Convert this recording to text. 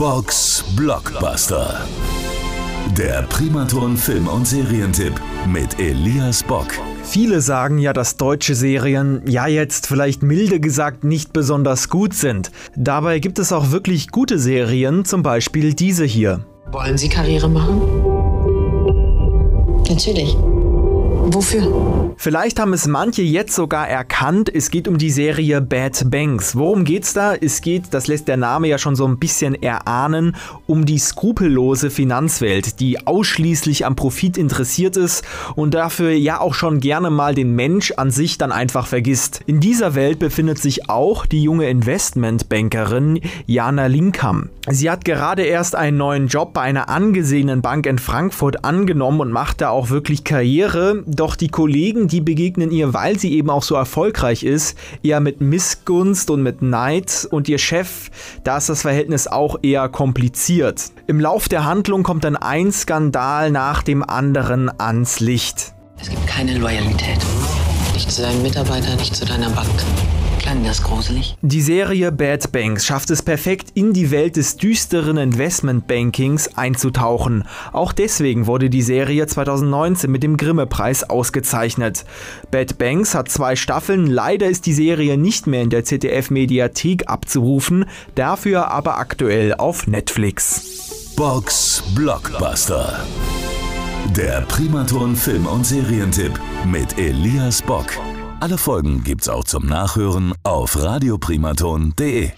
Box Blockbuster. Der Primaton Film- und Serientipp mit Elias Bock. Viele sagen ja, dass deutsche Serien, ja jetzt vielleicht milde gesagt, nicht besonders gut sind. Dabei gibt es auch wirklich gute Serien, zum Beispiel diese hier. Wollen Sie Karriere machen? Natürlich. Wofür? Vielleicht haben es manche jetzt sogar erkannt, es geht um die Serie Bad Banks. Worum geht's da? Es geht, das lässt der Name ja schon so ein bisschen erahnen, um die skrupellose Finanzwelt, die ausschließlich am Profit interessiert ist und dafür ja auch schon gerne mal den Mensch an sich dann einfach vergisst. In dieser Welt befindet sich auch die junge Investmentbankerin Jana Linkham. Sie hat gerade erst einen neuen Job bei einer angesehenen Bank in Frankfurt angenommen und macht da auch wirklich Karriere. Doch die Kollegen, die begegnen ihr, weil sie eben auch so erfolgreich ist, eher mit Missgunst und mit Neid. Und ihr Chef, da ist das Verhältnis auch eher kompliziert. Im Lauf der Handlung kommt dann ein Skandal nach dem anderen ans Licht. Es gibt keine Loyalität. Nicht zu deinen Mitarbeitern, nicht zu deiner Bank. Klang das gruselig? Die Serie Bad Banks schafft es perfekt, in die Welt des düsteren Investmentbankings einzutauchen. Auch deswegen wurde die Serie 2019 mit dem Grimme-Preis ausgezeichnet. Bad Banks hat zwei Staffeln, leider ist die Serie nicht mehr in der ZDF-Mediathek abzurufen, dafür aber aktuell auf Netflix. Box Blockbuster. Der Primaton Film- und Serientipp mit Elias Bock. Alle Folgen gibt's auch zum Nachhören auf radioprimaton.de.